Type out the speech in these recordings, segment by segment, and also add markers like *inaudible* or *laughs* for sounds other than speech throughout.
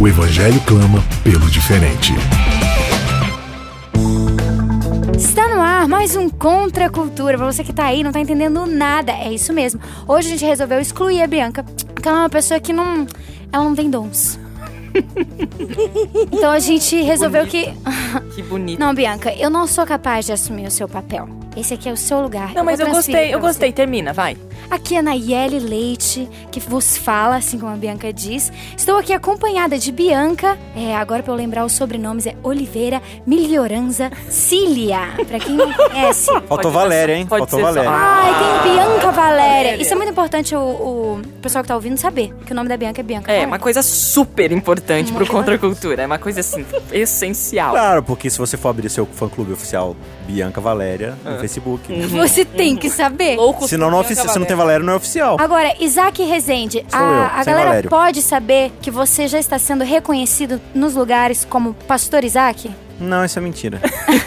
O evangelho clama pelo diferente. Está no ar mais um Contra a Cultura. Pra você que tá aí, não tá entendendo nada. É isso mesmo. Hoje a gente resolveu excluir a Bianca, porque ela é uma pessoa que não. Ela não tem dons. *laughs* então a gente resolveu que. Que bonito. Não, Bianca, eu não sou capaz de assumir o seu papel. Esse aqui é o seu lugar. Não, mas eu gostei, eu pra você. gostei. Termina, vai. Aqui é Nayeli Leite, que vos fala, assim como a Bianca diz. Estou aqui acompanhada de Bianca. É, agora pra eu lembrar os sobrenomes é Oliveira Melhoranza Cília. Pra quem não conhece. *laughs* Faltou Valéria, hein? pode Faltou Valéria. Ai, tem Bianca Valéria. Isso é muito importante o, o pessoal que tá ouvindo saber. Que o nome da Bianca é Bianca É, Valéria. uma coisa super importante pro Muito Contra a Cultura. É uma coisa, assim, essencial. Claro, porque se você for abrir seu fã-clube oficial Bianca Valéria Ah. Facebook. Uhum. *laughs* Você tem que saber. Louco. Se não, não, ofici- se não tem Valéria, não é oficial. Agora, Isaac Rezende, Sou eu, a, a sem galera Valério. pode saber que você já está sendo reconhecido nos lugares como Pastor Isaac? Não, isso é mentira.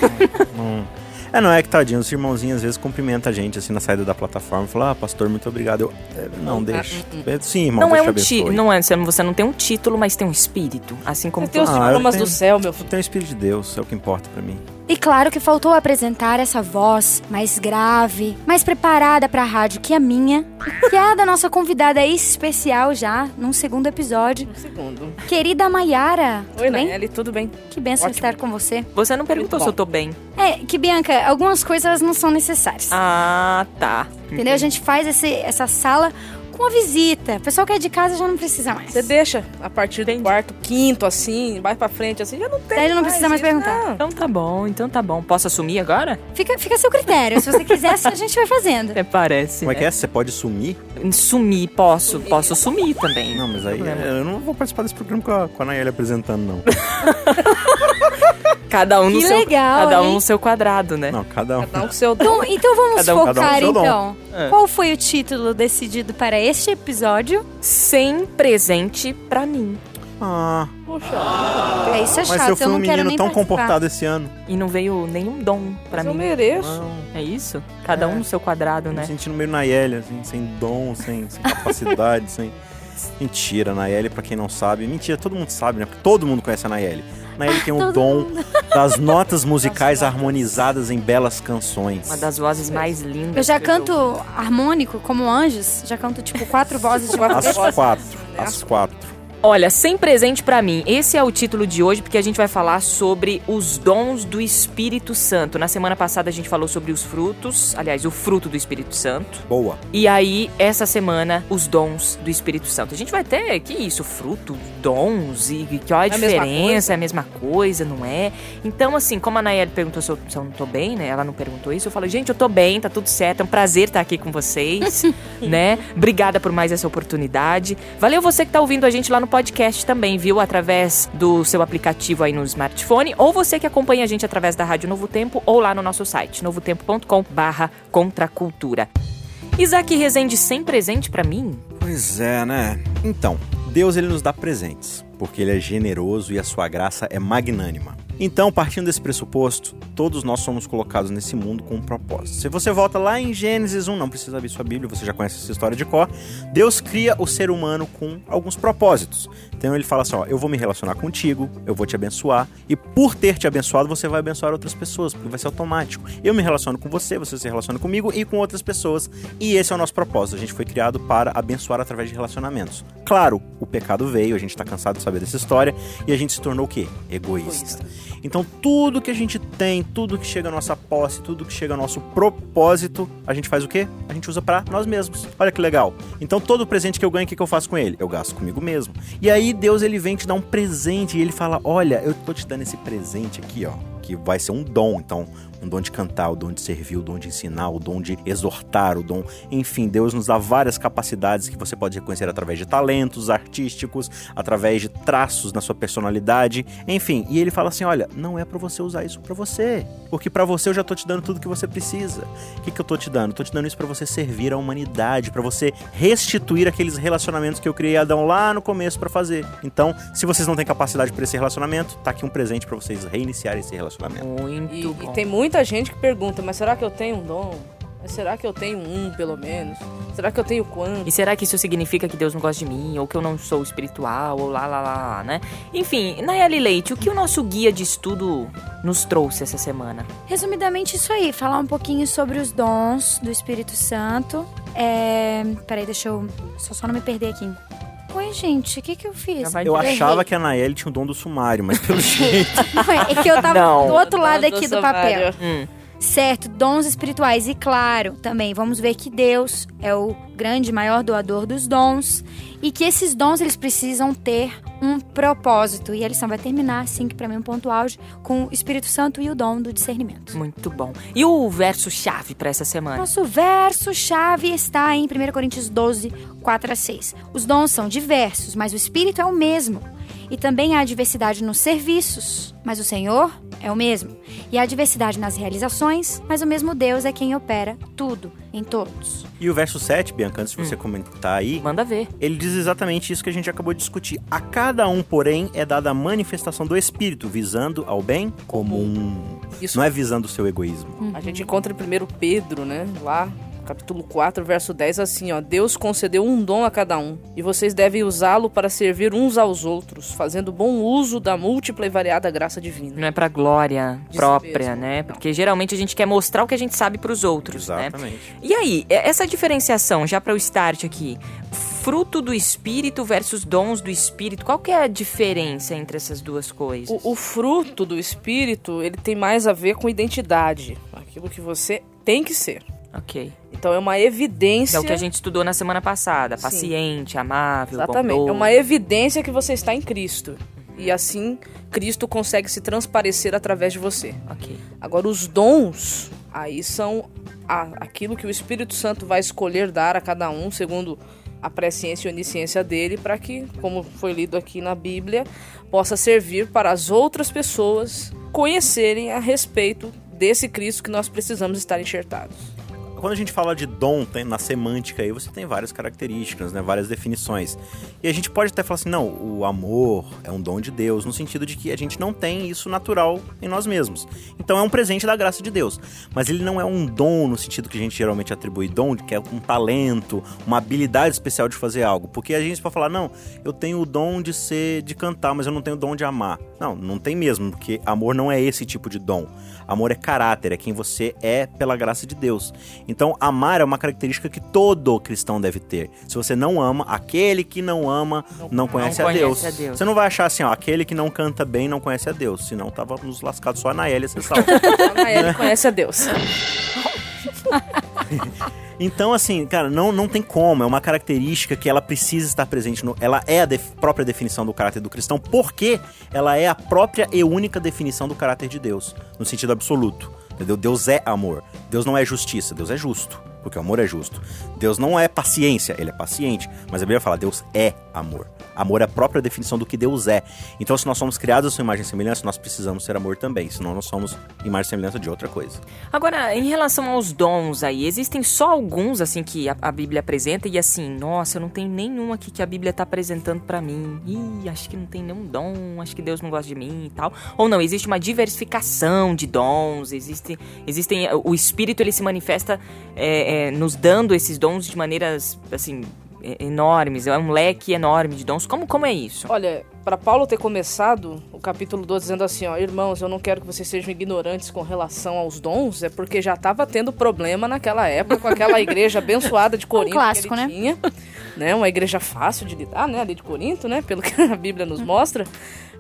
*laughs* não. É, não é que tadinho, os irmãozinhos às vezes cumprimentam a gente assim na saída da plataforma. Falam, ah, pastor, muito obrigado. Eu, "É, não, deixa. É, Sim, irmão, Não é um título, não é, você não- tem um título, mas tem um espírito, assim como Você tem os Ah, eu diplomas tenho. do céu, meu Eu filho. tenho o Espírito de Deus, é o que importa pra mim. E claro que faltou apresentar essa voz mais grave, mais preparada pra rádio que a minha, que é a da nossa convidada especial já, num segundo episódio. Um segundo. Querida Maiara, Oi, tudo bem? Nayeli, tudo bem? Que benção Ótimo. estar com você. Você não perguntou se eu tô bem. É, que Bianca, algumas coisas não são necessárias. Ah, tá. Entendeu? A gente faz esse, essa sala com a visita. O pessoal que é de casa já não precisa mais. Você deixa a partir do quarto, quinto, assim, vai pra frente, assim, já não tem. Daí ele não precisa mais isso, perguntar. não. Então tá bom, então tá bom. Posso assumir agora? Fica, fica a seu critério. Se você quiser, a gente vai fazendo. Até parece. Como é que é? Você pode sumir? Sumir, posso. Posso sumir também. Não, mas aí Problema. eu não vou participar desse programa com a, com a Nayeli apresentando, não. *laughs* Cada um no Que seu, legal, cada um hein? no seu quadrado, né? Não, cada um. Cada um com seu dom. Então, então vamos Cada um- cada um focar, dom. então. É. Qual foi o título decidido para este episódio? Sem presente pra mim. Ah, Poxa, É, isso é mas chato, eu fui eu um menino tão participar. comportado esse ano. E não veio nenhum dom pra mas eu mim. mereço. Não, É isso? Cada um É. no seu quadrado, me né? sentindo meio Nayeli, assim, sem dom, sem, sem capacidade, *laughs* sem... Mentira, Nayeli, pra quem não sabe. Mentira, todo mundo sabe, né? Porque todo mundo conhece a Nayeli. Nayeli tem o Todo dom das notas *laughs* musicais harmonizadas em belas canções. Uma das vozes mais lindas. Eu já canto harmônico como anjos, já canto tipo quatro vozes de uma. As quatro, Né? as quatro. Olha, sem presente pra mim. Esse é o título de hoje porque a gente vai falar sobre os dons do Espírito Santo. Na semana passada a gente falou sobre os frutos, aliás, o fruto do Espírito Santo. Boa. E aí, essa semana, os dons do Espírito Santo. A gente vai ter, que isso, fruto, dons, e e qual é a É a diferença, coisa? é a mesma coisa, não é? Então, assim, como a Nayeli perguntou se eu, se eu não tô bem, né? Ela não perguntou isso, eu falo, gente, eu tô bem, tá tudo certo, é um prazer estar aqui com vocês, *laughs* né? Obrigada por mais essa oportunidade. Valeu você que tá ouvindo a gente lá no podcast também, viu? Através do seu aplicativo aí no smartphone, ou você que acompanha a gente através da Rádio Novo Tempo, ou lá no nosso site, novotempo.com barra contracultura. Isaac Rezende sem presente pra mim? Pois é, né? Então, Deus ele nos dá presentes, porque ele é generoso e a sua graça é magnânima. Então, partindo desse pressuposto, todos nós somos colocados nesse mundo com um propósito. Se você volta lá em Gênesis 1, não precisa abrir sua Bíblia, você já conhece essa história de cor, Deus cria o ser humano com alguns propósitos. Então ele fala assim, ó, eu vou me relacionar contigo, eu vou te abençoar, e por ter te abençoado, você vai abençoar outras pessoas, porque vai ser automático. Eu me relaciono com você, você se relaciona comigo e com outras pessoas, e esse é o nosso propósito. A gente foi criado para abençoar através de relacionamentos. Claro, o pecado veio, a gente tá cansado de saber dessa história, e a gente se tornou o quê? Egoísta. Então tudo que a gente tem, tudo que chega à nossa posse, tudo que chega ao nosso propósito, a gente faz o quê? A gente usa para nós mesmos. Olha que legal. Então todo presente que eu ganho, o que, que eu faço com ele? Eu gasto comigo mesmo. E aí Deus ele vem te dar um presente e ele fala: "Olha, eu tô te dando esse presente aqui, ó, que vai ser um dom. Então, um dom de cantar, o dom de servir, o dom de ensinar, o dom de exortar, o dom. Enfim, Deus nos dá várias capacidades que você pode reconhecer através de talentos artísticos, através de traços na sua personalidade, enfim. E ele fala assim: olha, não é para você usar isso para você, porque para você eu já tô te dando tudo que você precisa. O que, que eu tô te dando? tô te dando isso para você servir a humanidade, para você restituir aqueles relacionamentos que eu criei Adão lá no começo para fazer. Então, se vocês não têm capacidade para esse relacionamento, tá aqui um presente para vocês reiniciarem esse relacionamento. Muito E, bom. e tem muita gente que pergunta, mas será que eu tenho um dom? Mas será que eu tenho um, pelo menos? Será que eu tenho quanto? E será que isso significa que Deus não gosta de mim? Ou que eu não sou espiritual? Ou lá, lá, lá, lá, né? Enfim, Nayeli Leite, o que o nosso guia de estudo nos trouxe essa semana? Resumidamente, isso aí. Falar um pouquinho sobre os dons do Espírito Santo. É... Peraí, deixa eu. Só, só não me perder aqui. Oi, gente, o que, que eu fiz? Eu achava que a Naeli tinha um dom do sumário, mas pelo *laughs* jeito. É que eu tava Não. do outro lado aqui do papel. Hum, Certo, dons espirituais. E claro, também vamos ver que Deus é o grande, maior doador dos dons. E que esses dons, eles precisam ter um propósito. E a lição vai terminar, assim, que pra mim é um ponto auge, com o Espírito Santo e o dom do discernimento. muito bom. E o verso-chave pra essa semana? Nosso verso-chave está em 1 Coríntios 12, 4 a 6. Os dons são diversos, mas o Espírito é o mesmo. E também há diversidade nos serviços, mas o Senhor é o mesmo. E há diversidade nas realizações, mas o mesmo Deus é quem opera tudo em todos. E o verso 7, Bianca, antes de você comentar aí, Manda ver. ele diz exatamente isso que a gente acabou de discutir. A cada um, porém, é dada a manifestação do Espírito, visando ao bem comum. Isso Não é visando o seu egoísmo. A gente encontra em 1 Pedro, né? Lá, capítulo 4, verso 10, assim, ó. Deus concedeu um dom a cada um, e vocês devem usá-lo para servir uns aos outros, fazendo bom uso da múltipla e variada graça divina. Não é pra glória própria, mesmo. né? Porque geralmente a gente quer mostrar o que a gente sabe pros outros, né? Exatamente. E aí, essa diferenciação, já para o start aqui, fruto do espírito versus dons do espírito, qual que é a diferença entre essas duas coisas? O, o fruto do Espírito, ele tem mais a ver com identidade, aquilo que você tem que ser. Ok. Então é uma evidência... é o que a gente estudou na semana passada. Sim. Paciente, amável, Exatamente. bondoso. É uma evidência que você está em Cristo. E assim, Cristo consegue se transparecer através de você. Ok. Agora, os dons, aí são a- aquilo que o Espírito Santo vai escolher dar a cada um, segundo a presciência e onisciência dele, para que, como foi lido aqui na Bíblia, possa servir para as outras pessoas conhecerem a respeito desse Cristo que nós precisamos estar enxertados. Quando a gente fala de dom, tem- na semântica aí, você tem várias características, né? Várias definições. E a gente pode até falar assim, não, o amor é um dom de Deus, no sentido de que a gente não tem isso natural em nós mesmos. Então é um presente da graça de Deus. Mas ele não é um dom no sentido que a gente geralmente atribui dom, que é um talento, uma habilidade especial de fazer algo. Porque a gente pode falar, não, eu tenho o dom de ser, de cantar, mas eu não tenho o dom de amar. Não, não tem mesmo, porque amor não é esse tipo de dom. Amor é caráter, é quem você é pela graça de Deus. Então, amar é uma característica que todo cristão deve ter. Se você não ama, aquele que não ama não, conhece, a, conhece Deus. a Deus. Você não vai achar assim, ó, aquele que não canta bem não conhece a Deus. Senão tava nos lascados só a Naélia, você sabe. Ele conhece a Deus. *laughs* Então, assim, cara, não, não tem como. É uma característica que ela precisa estar presente. No, ela é a def- própria definição do caráter do cristão, porque ela é a própria e única definição do caráter de Deus, no sentido absoluto. Entendeu? Deus é amor. Deus não é justiça, Deus é justo. Porque o amor é justo. Deus não é paciência, ele é paciente. Mas a Bíblia fala, Deus é amor. Amor é a própria definição do que Deus é. Então, se nós somos criados à sua imagem e semelhança, nós precisamos ser amor também. Senão, nós somos imagem e semelhança de outra coisa. Agora, em relação aos dons aí, existem só alguns, assim, que a, a Bíblia apresenta e assim, nossa, eu não tenho nenhum aqui que a Bíblia tá apresentando pra mim. Ih, acho que não tem nenhum dom, acho que Deus não gosta de mim e tal. Ou não, existe uma diversificação de dons, existe, existem, o Espírito, ele se manifesta é, é, nos dando esses dons de maneiras, assim, enormes, é um leque enorme de dons. Como, como é isso? Olha, para Paulo ter começado o capítulo 12 dizendo assim, ó, irmãos, eu não quero que vocês sejam ignorantes com relação aos dons, é porque já estava tendo problema naquela época com aquela igreja abençoada de *laughs* Corinto clássico, que ele né? tinha, né? Uma igreja fácil de lidar, né, ali de Corinto, né, pelo que a Bíblia nos mostra.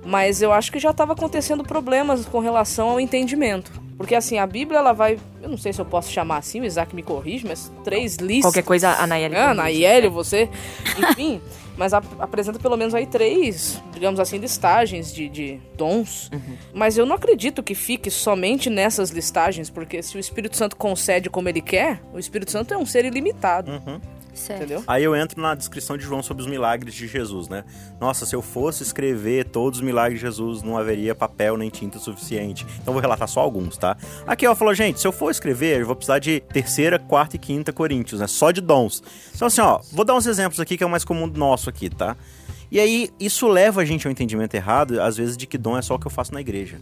Mas eu acho que já estava acontecendo problemas com relação ao entendimento. Porque assim, a Bíblia ela vai, eu não sei se eu posso chamar assim, o Isaac me corrige, mas três listas. Qualquer coisa, a Nayeli. Ah. Nayeli, você. Enfim, *laughs* mas ap- apresenta pelo menos aí três, digamos assim, listagens de, de dons. Uhum. Mas eu não acredito que fique somente nessas listagens, porque se o Espírito Santo concede como ele quer, o Espírito Santo é um ser ilimitado. Certo. Entendeu? Aí eu entro na descrição de João sobre os milagres de Jesus, né? Nossa, se eu fosse escrever todos os milagres de Jesus, não haveria papel nem tinta suficiente. Então eu vou relatar só alguns, tá? Aqui, ó, falou, gente, se eu for escrever, eu vou precisar de terceira, quarta e quinta Coríntios, né? Só de dons. Então, assim, ó, vou dar uns exemplos aqui que é o mais comum do nosso aqui, tá? E aí, isso leva a gente ao entendimento errado, às vezes, de que dom é só o que eu faço na igreja.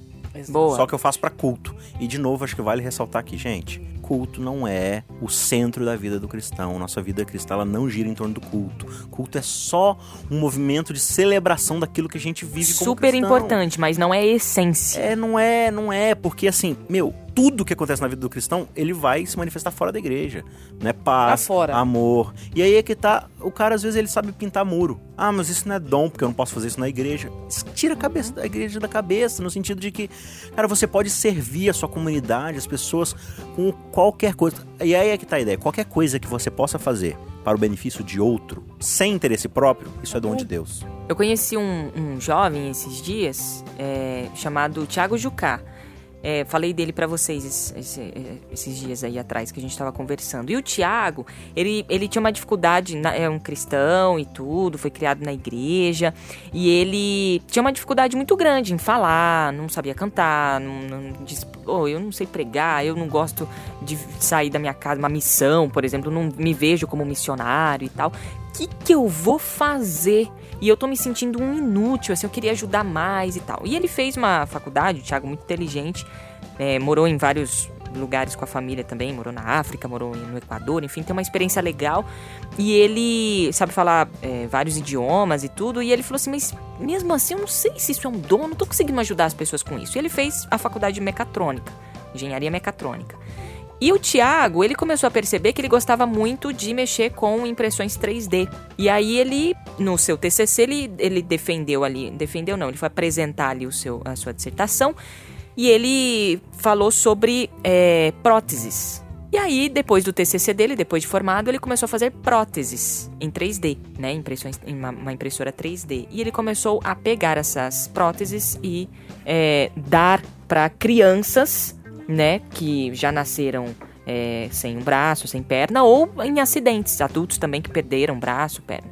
Boa. Só que eu faço pra culto. E de novo, acho que vale ressaltar aqui, gente. Culto não é o centro da vida do cristão. Nossa vida cristã ela não gira em torno do culto. Culto é só um movimento de celebração daquilo que a gente vive como Super cristão. importante, mas não é essência. É, não é, não é, porque assim, meu, tudo que acontece na vida do cristão, ele vai se manifestar fora da igreja, né? Paz, Pra fora. amor. E aí é que tá, o cara às vezes ele sabe pintar muro. Ah, mas isso não é dom, porque eu não posso fazer isso na igreja. Isso Tira a cabeça da igreja da cabeça, no sentido de que, cara, você pode servir a sua comunidade, as pessoas com qualquer coisa. E aí é que tá a ideia, qualquer coisa que você possa fazer para o benefício de outro, sem interesse próprio, isso é dom de Deus. Eu conheci um, um jovem esses dias, é, chamado Thiago Jucá. É, falei dele pra vocês esse- esse- esses dias aí atrás que a gente tava conversando. E o Thiago, ele, ele tinha uma dificuldade, é um cristão e tudo, foi criado na igreja. E ele tinha uma dificuldade muito grande em falar, não sabia cantar, não, não "Pô, eu não sei pregar, eu não gosto de sair da minha casa, uma missão, por exemplo, não me vejo como missionário e tal. Que, que eu vou fazer? E eu tô me sentindo um inútil, assim, eu queria ajudar mais e tal. E ele fez uma faculdade, o Thiago, muito inteligente, é, morou em vários lugares com a família também, morou na África, morou no Equador, enfim, tem uma experiência legal. E ele sabe falar é, vários idiomas e tudo. E ele falou assim: Mas mesmo assim, eu não sei se isso é um eu não tô conseguindo ajudar as pessoas com isso. E ele fez a faculdade de mecatrônica, engenharia mecatrônica. E o Thiago, ele começou a perceber que ele gostava muito de mexer com impressões 3D. E aí ele, no seu TCC, ele, ele defendeu ali, defendeu não, ele foi apresentar ali o seu, a sua dissertação e ele falou sobre é, próteses. E aí, depois do TCC dele, depois de formado, ele começou a fazer próteses em 3D, né? Impressões, em uma, uma impressora 3D. E ele começou a pegar essas próteses e é, dar para crianças, né? Que já nasceram é, sem um braço, sem perna, ou em acidentes, adultos também que perderam braço, perna.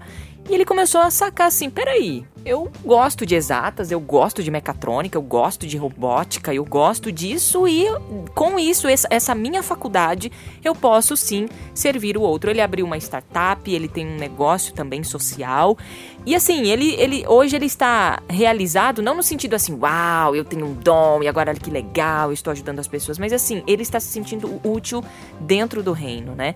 E ele começou a sacar assim: peraí, eu gosto de exatas, eu gosto de mecatrônica, eu gosto de robótica, eu gosto disso e com isso, essa, minha faculdade, eu posso sim servir o outro. Ele abriu uma startup, ele tem um negócio também social. E assim, ele, ele hoje ele está realizado, não no sentido assim, uau, eu tenho um dom e agora que legal, eu estou ajudando as pessoas, mas assim, ele está se sentindo útil dentro do reino, né?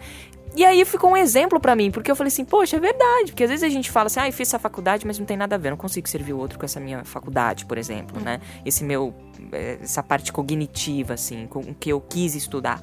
E aí ficou um exemplo pra mim, porque eu falei assim, poxa, é verdade. Porque às vezes a gente fala assim, ah, eu fiz essa faculdade, mas não tem nada a ver, eu não consigo servir o outro com essa minha faculdade, por exemplo, né? Esse meu, eh, essa parte cognitiva, assim, com o que eu quis estudar.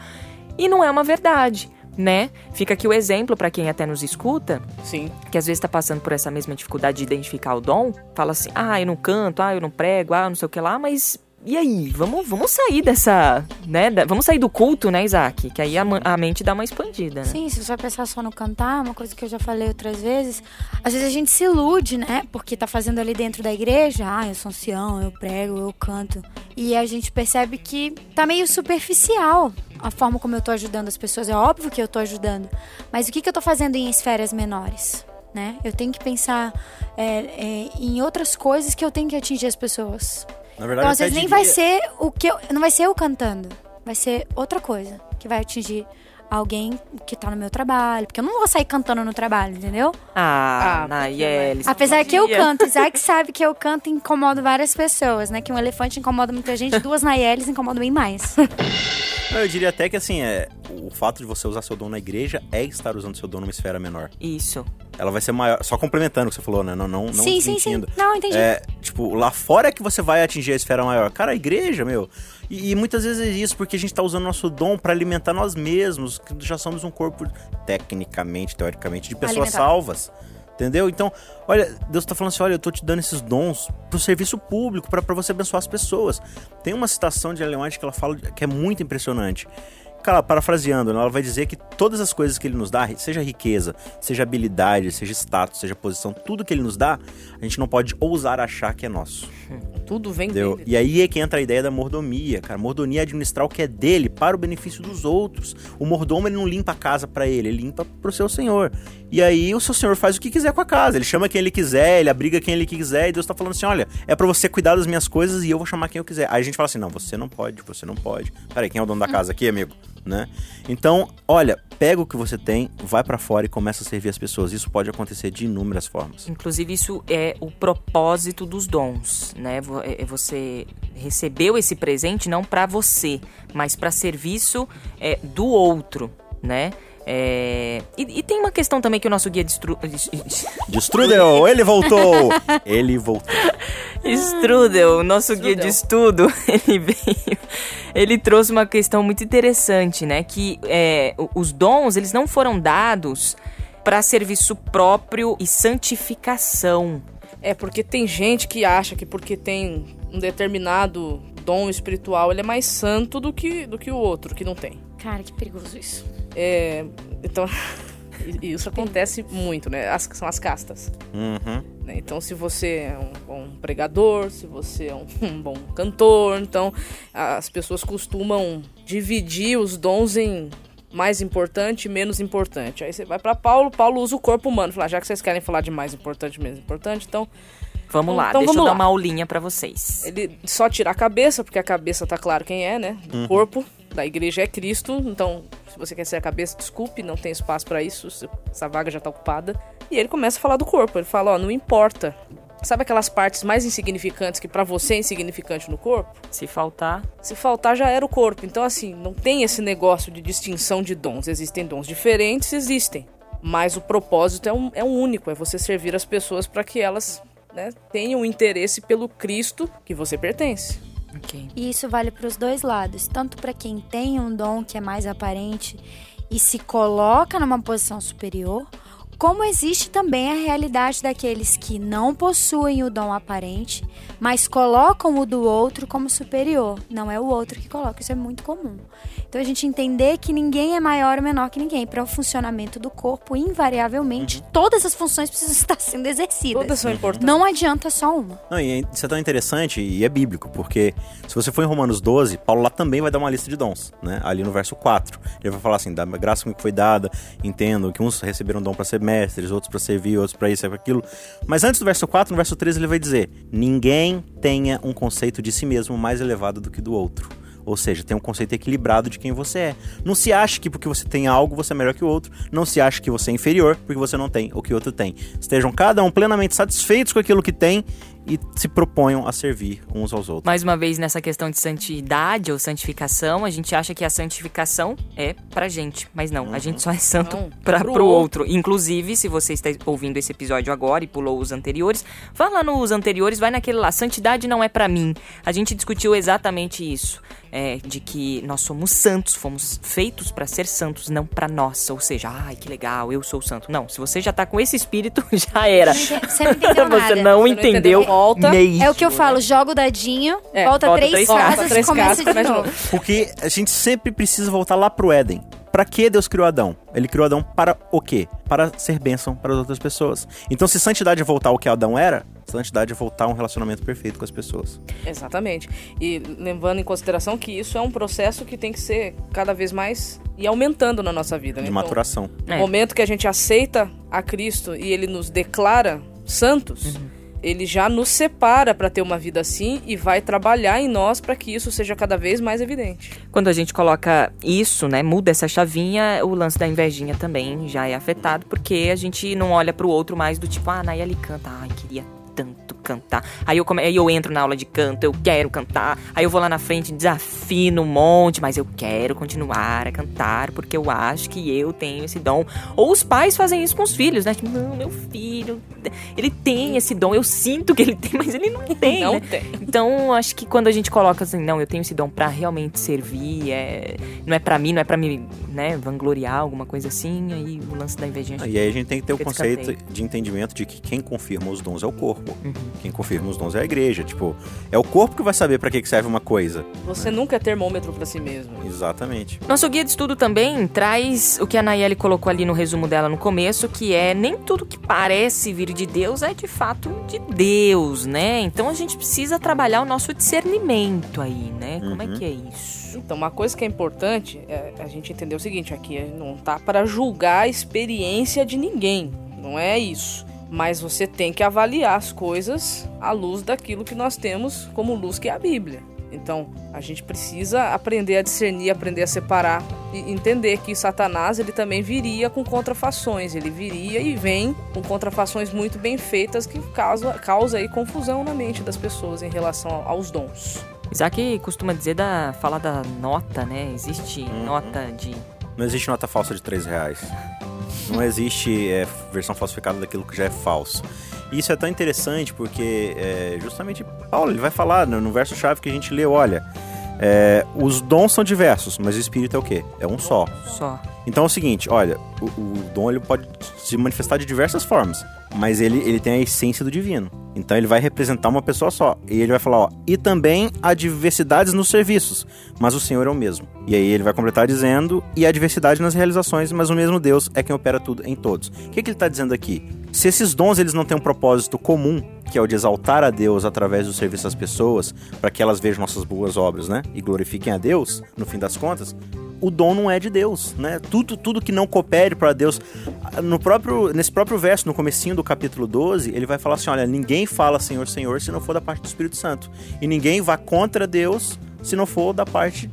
E não é uma verdade, né? Fica aqui o exemplo pra quem até nos escuta, Sim. que às vezes tá passando por essa mesma dificuldade de identificar o dom, fala assim, ah, eu não canto, ah, eu não prego, ah, não sei o que lá, mas e aí? Vamos, vamos sair dessa, né? da- vamos sair do culto, né, Isaac? Que aí a, a mente dá uma expandida, né? Sim, se você pensar só no cantar, uma coisa que eu já falei outras vezes, às vezes a gente se ilude, né? Porque tá fazendo ali dentro da igreja, ah, eu sou ancião, eu prego, eu canto. E a gente percebe que tá meio superficial a forma como eu tô ajudando as pessoas. É óbvio que eu tô ajudando, mas o que, que eu tô fazendo em esferas menores? Né? Eu tenho que pensar é, é, em outras coisas que eu tenho que atingir as pessoas. Na verdade, Então, às vezes nem diria- vai ser o que eu. Não vai ser eu cantando. Vai ser outra coisa que vai atingir alguém que tá no meu trabalho. Porque eu não vou sair cantando no trabalho, entendeu? Ah, Ah, Nayeli. você Apesar que eu canto, Isaac sabe que eu canto e incomodo várias pessoas, né? Que um elefante incomoda muita gente, *laughs* duas Nayelis incomodam bem mais. Eu diria até que assim, é, o fato de você usar seu dom na igreja é estar usando seu dom numa esfera menor. Isso. Ela vai ser maior. Só complementando o que você falou, né? Não, não, não sim, sim, sim. Não, entendi. É, tipo, lá fora é que você vai atingir a esfera maior. Cara, a igreja, meu. E, e muitas vezes é isso, porque a gente tá usando nosso dom pra alimentar nós mesmos, que já somos um corpo, tecnicamente, teoricamente, de pessoas Alimentar. salvas. Entendeu? Então, olha, Deus tá falando assim: olha, eu tô te dando esses dons pro serviço público, para você abençoar as pessoas. Tem uma citação de Ellen White que ela fala que é muito impressionante. Cara, parafraseando, ela vai dizer que todas as coisas que ele nos dá, seja riqueza, seja habilidade, seja status, seja posição, tudo que ele nos dá, a gente não pode ousar achar que é nosso. *laughs* Tudo vem Entendeu? dele. E aí é que entra a ideia da mordomia, cara. Mordomia é administrar o que é dele para o benefício dos outros. O mordomo ele não limpa a casa para ele, ele limpa pro seu senhor. E aí o seu senhor faz o que quiser com a casa. Ele chama quem ele quiser, ele abriga quem ele quiser. E Deus tá falando assim: olha, é para você cuidar das minhas coisas e eu vou chamar quem eu quiser. Aí a gente fala assim: não, você não pode, você não pode. Peraí, quem é o dono da casa aqui, amigo? Né? Então, olha, pega o que você tem, vai para fora e começa a servir as pessoas. Isso pode acontecer de inúmeras formas. Inclusive, isso é o propósito dos dons, né? É- é Você recebeu esse presente não para você, mas para serviço é, do outro, né? É, E, e tem uma questão também que o nosso guia de Strudel, ele voltou! *laughs* ele voltou. Strudel, o nosso guia de Strudel. estudo, *laughs* ele veio. Ele trouxe uma questão muito interessante, né? Que é, os dons, eles não foram dados para serviço próprio e santificação. É, porque tem gente que acha que porque tem um determinado dom espiritual, ele é mais santo do que, do que o outro, que não tem. Cara, que perigoso isso. É, então, *laughs* isso acontece muito, né? As, são as castas. Uhum. né? Então, se você é um bom pregador, se você é um, *laughs* um bom cantor, então as pessoas costumam dividir os dons em mais importante e menos importante. Aí você vai pra Paulo, Paulo usa o corpo humano. Fala, "Ah, já que vocês querem falar de mais importante e menos importante, então Vamos lá, Então deixa vamos eu dar lá. uma aulinha para vocês. ele só tira a cabeça, porque a cabeça tá claro quem é, né? O corpo da igreja é Cristo. Então, se você quer ser a cabeça, desculpe, não tem espaço pra isso, essa vaga já tá ocupada. E ele começa a falar do corpo. Ele fala, ó, não importa. Sabe aquelas partes mais insignificantes que pra você é insignificante no corpo? Se faltar, Se faltar já era o corpo. Então, assim, não tem esse negócio de distinção de dons. Existem dons diferentes, existem. Mas o propósito é um, é um único, é você servir as pessoas para que elas né, tenham interesse pelo Cristo que você pertence. Ok. E isso vale para os dois lados, tanto para quem tem um dom que é mais aparente e se coloca numa posição superior, como existe também a realidade daqueles que não possuem o dom aparente, mas colocam o do outro como superior. Não é o outro que coloca, isso é muito comum. Então a gente entender que ninguém é maior ou menor que ninguém. Para o funcionamento do corpo, invariavelmente, todas as funções precisam *laughs* estar sendo exercidas. Todas são importantes. Não adianta só uma. Não, e isso é tão interessante e é bíblico, porque se você for em Romanos 12, Paulo lá também vai dar uma lista de dons, né? Ali no verso 4. Ele vai falar assim: da graça que foi dada, entendo que uns receberam dom para ser mestres, outros para servir, outros para isso e para aquilo. Mas antes do verso 4, no verso 13, ele vai dizer: ninguém tenha um conceito de si mesmo mais elevado do que do outro. Ou seja, tem um conceito equilibrado de quem você é. Não se ache que porque você tem algo você é melhor que o outro. Não se ache que você é inferior porque você não tem o que o outro tem. Estejam cada um plenamente satisfeitos com aquilo que tem e se proponham a servir uns aos outros. Mais uma vez, nessa questão de santidade ou santificação, a gente acha que a santificação é pra gente. Mas não, a gente só é santo Não, pra, pro pro outro. Inclusive, se você está ouvindo esse episódio agora e pulou os anteriores, vai lá nos anteriores, vai naquele lá. Santidade não é pra mim. A gente discutiu exatamente isso. É, de que nós somos santos, fomos feitos pra ser santos, não pra nós. Ou seja, ai que legal, eu sou santo. Não, se você já tá com esse espírito, *laughs* já era. Você não entendeu. *laughs* Você não Você não entendeu, entendeu, volta. É o que eu falo, joga o dadinho, É, volta, volta três três casas casas, e três começa casas, de novo. Porque a gente sempre precisa voltar lá pro Éden. Pra que Deus criou Adão? Ele criou Adão para o quê? Para ser bênção para as outras pessoas. Então, se santidade é voltar ao que Adão era, santidade é voltar a um relacionamento perfeito com as pessoas. Exatamente. E levando em consideração que isso é um processo que tem que ser cada vez mais e aumentando na nossa vida, né? De Então, maturação. No É. momento que a gente aceita a Cristo e ele nos declara santos, ele já nos separa para ter uma vida assim e vai trabalhar em nós para que isso seja cada vez mais evidente. Quando a gente coloca isso, né, muda essa chavinha, o lance da invejinha também já é afetado, porque a gente não olha pro outro mais do tipo, ah, Nayeli canta, ai, queria tanto cantar. Aí eu, come... aí eu entro na aula de canto, eu quero cantar. Aí eu vou lá na frente, desafino um monte, mas eu quero continuar a cantar, porque eu acho que eu tenho esse dom. Ou os pais fazem isso com os filhos, né? Tipo, não, meu filho ele tem esse dom, eu sinto que ele tem, mas ele não *laughs* tem, Não né? tem. Então, acho que quando a gente coloca assim, não, eu tenho esse dom pra realmente servir, é, não é pra mim, não é pra me, né, vangloriar, alguma coisa assim, aí o lance da invejinha. E aí a gente tem que ter o conceito de entendimento de que quem confirma os dons é o corpo. Uhum. Quem confirma os dons é a igreja. Tipo, é o corpo que vai saber pra que serve uma coisa. Você nunca é termômetro pra si mesmo. Exatamente. Nosso guia de estudo também traz o que a Nayeli colocou ali no resumo dela no começo, que é nem tudo que parece vir de Deus é de fato de Deus, né? Então a gente precisa trabalhar o nosso discernimento aí, né? Como é Uhum. que é isso? Então, uma coisa que é importante é a gente entender o seguinte: aqui não tá para julgar a experiência de ninguém. Não é isso. Mas você tem que avaliar as coisas à luz daquilo que nós temos como luz, que é a Bíblia. Então, a gente precisa aprender a discernir, aprender a separar e entender que Satanás ele também viria com contrafações. Ele viria e vem com contrafações muito bem feitas que causa, causa aí confusão na mente das pessoas em relação aos dons. Isaac costuma dizer da falar da nota, né? Existe Uhum. nota de Não existe nota falsa de 3 reais. *laughs* Não existe é, versão falsificada daquilo que já é falso. E isso é tão interessante porque é, justamente Paulo ele vai falar no, no verso-chave que a gente leu, olha, é, os dons são diversos, mas o Espírito é o quê? É um só. só. Então é o seguinte, olha, o, o dom ele pode se manifestar de diversas formas, mas ele, ele tem a essência do divino. Então ele vai representar uma pessoa só. E ele vai falar, ó, e também há diversidades nos serviços, mas o Senhor é o mesmo. E aí ele vai completar dizendo, e há diversidade nas realizações, mas o mesmo Deus é quem opera tudo em todos. O que, que ele está dizendo aqui? Se esses dons eles não têm um propósito comum, que é o de exaltar a Deus através do serviço às pessoas, para que elas vejam nossas boas obras, né? E glorifiquem a Deus, no fim das contas, o dom não é de Deus, né? Tudo, tudo que não coopere para Deus. No próprio, nesse próprio verso, no comecinho do capítulo 12, ele vai falar assim: olha, ninguém fala Senhor, Senhor, se não for da parte do Espírito Santo. E ninguém vá contra Deus se não for da parte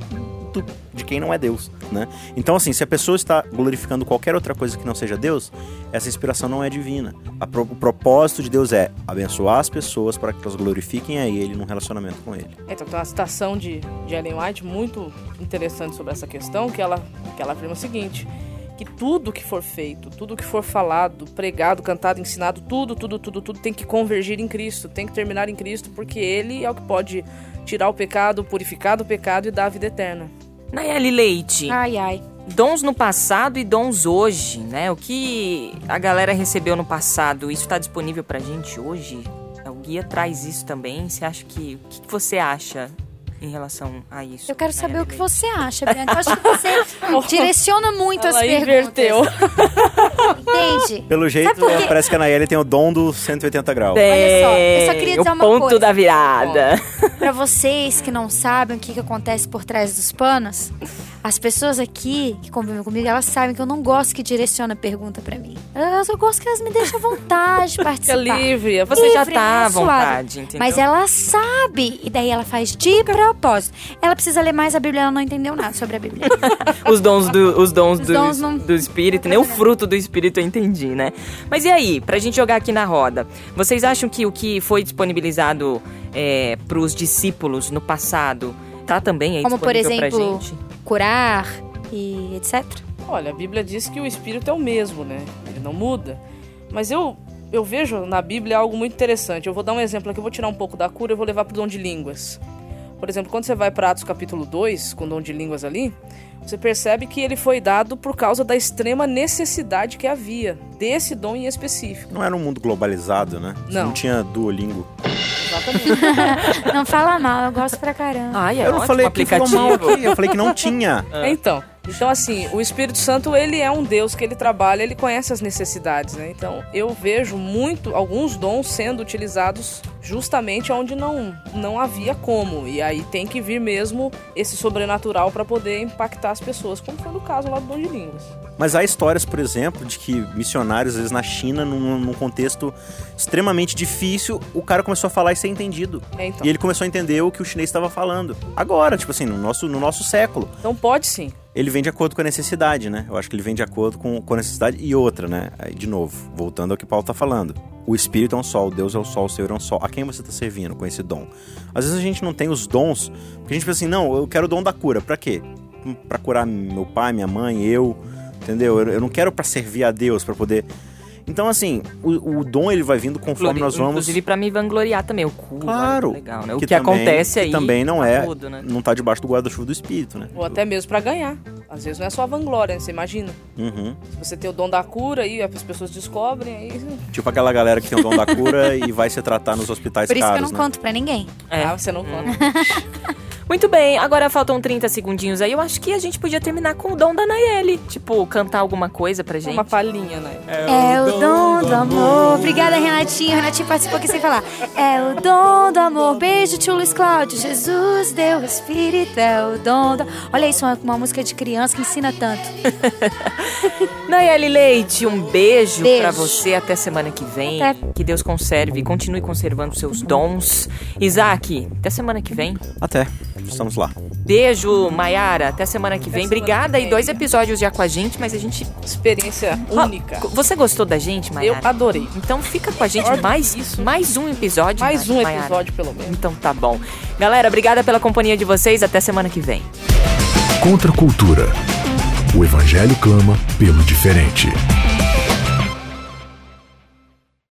do- de quem não é Deus, né? Então, assim, se a pessoa está glorificando qualquer outra coisa que não seja Deus, essa inspiração não é divina. Pro- o propósito de Deus é abençoar as pessoas para que elas glorifiquem a Ele num relacionamento com Ele. Então, tem uma citação de, de Ellen White muito interessante sobre essa questão, que ela, que ela afirma o seguinte, que tudo que for feito, tudo que for falado, pregado, cantado, ensinado, tudo, tudo, tudo, tudo tem que convergir em Cristo, tem que terminar em Cristo, porque Ele é o que pode tirar o pecado, purificar do pecado e dar a vida eterna. Nayeli Leite, Ai, ai. dons no passado e dons hoje, né? O que a galera recebeu no passado, isso está disponível pra gente hoje? O guia traz isso também. Você acha que. O que que você acha em relação a isso? Eu quero saber Nayeli o que você acha, Bianca. Eu acho que você *laughs* direciona muito as Ela perguntas. inverteu. Entende? Pelo jeito, parece que a Nayeli tem o dom do 180 graus. Olha só, eu só queria dizer o uma ponto coisa. da virada. Pra vocês que não sabem o que, que acontece por trás dos panos, as pessoas aqui que convivem comigo, elas sabem que eu não gosto que direciona a pergunta pra mim. Elas, eu gosto que elas me deixem à vontade de *laughs* É participar. livre. é Você já Livre, tá né? à vontade, entendeu? Mas ela sabe, e daí ela faz de propósito. Ela precisa ler mais a Bíblia, ela não entendeu nada sobre a Bíblia. *laughs* Os dons do, os dons Os do, dons não- do espírito, nem o fruto do espírito eu entendi, né? Mas e aí, pra gente jogar aqui na roda, vocês acham que o que foi disponibilizado é, pros discípulos no passado tá também aí Como, por disponível exemplo, pra gente? Curar e etc. Olha, a Bíblia diz que o Espírito é o mesmo, né? Ele não muda. Mas eu, eu vejo na Bíblia algo muito interessante. Eu vou dar um exemplo aqui, eu vou tirar um pouco da cura e vou levar pro dom de línguas. Por exemplo, quando você vai para Atos capítulo 2, com o dom de línguas ali, você percebe que ele foi dado por causa da extrema necessidade que havia desse dom em específico. Não era um mundo globalizado, né? Não. não tinha Duolingo. Exatamente. *laughs* Não fala mal, eu gosto pra caramba. Ai, é eu não ótimo falei que aplicativo. mal aqui, eu falei que não tinha. Então, então assim, o Espírito Santo, ele é um Deus que ele trabalha, ele conhece as necessidades, né? Então, eu vejo muito alguns dons sendo utilizados justamente onde não não havia como. E aí tem que vir mesmo esse sobrenatural para poder impactar as pessoas, como foi no caso lá do dom de línguas. Mas há histórias, por exemplo, de que missionários, às vezes na China, num, num contexto extremamente difícil, o cara começou a falar e ser entendido. É, então. E ele começou a entender o que o chinês estava falando. Agora, tipo assim, no nosso, no nosso século. Então pode sim. Ele vem de acordo com a necessidade, né? Eu acho que ele vem de acordo com, com a necessidade. E outra, né? De novo, voltando ao que Paulo tá falando. O Espírito é um sol, Deus é o sol, o Senhor é um sol. A quem você está servindo com esse dom? Às vezes a gente não tem os dons, porque a gente pensa assim, não, eu quero o dom da cura. Pra quê? Pra curar meu pai, minha mãe, eu, entendeu? Eu, eu não quero pra servir a Deus, pra poder... Então, assim, o, o dom ele vai vindo conforme nós vamos. Inclusive pra me vangloriar também, o cu. Claro. Legal, né? O que, também- acontece aí. Que também não é. tudo, né? Não tá debaixo do guarda-chuva do espírito, né? Ou até mesmo pra ganhar. Às vezes não é só a vanglória, né? você imagina. Uhum. Se você tem o dom da cura aí as pessoas descobrem, aí Tipo aquela galera que tem o dom da cura e vai se tratar nos hospitais Por isso que eu caros, não né? conto pra ninguém. É. ah, você não conta. *laughs* Muito bem, agora faltam 30 segundinhos aí. Eu acho que a gente podia terminar com o dom da Nayeli. Tipo, cantar alguma coisa pra gente. Uma palhinha, né? É o dom do amor. Obrigada, Renatinho. Renatinho participou aqui sem falar. É o dom do amor. Beijo, tio Luiz Cláudio. Jesus deu o Espírito. É o dom do... Olha isso, uma, uma música de criança que ensina tanto. *laughs* Nayeli Leite, um beijo, Beijo. pra você até semana que vem. Até. Que Deus conserve, continue conservando seus dons. Isaac, até semana que vem. Até. Estamos lá. Beijo, Maiara, até semana que vem. semana Obrigada que e vem. dois episódios já com a gente, mas a gente. Experiência única. Você gostou da gente, Eu adorei. Então fica com a gente Olha mais, isso. mais um episódio. Mais um Maiara. episódio, pelo menos. Então tá bom. Galera, obrigada pela companhia de vocês. Até semana que vem. Contra a cultura. O Evangelho clama pelo diferente.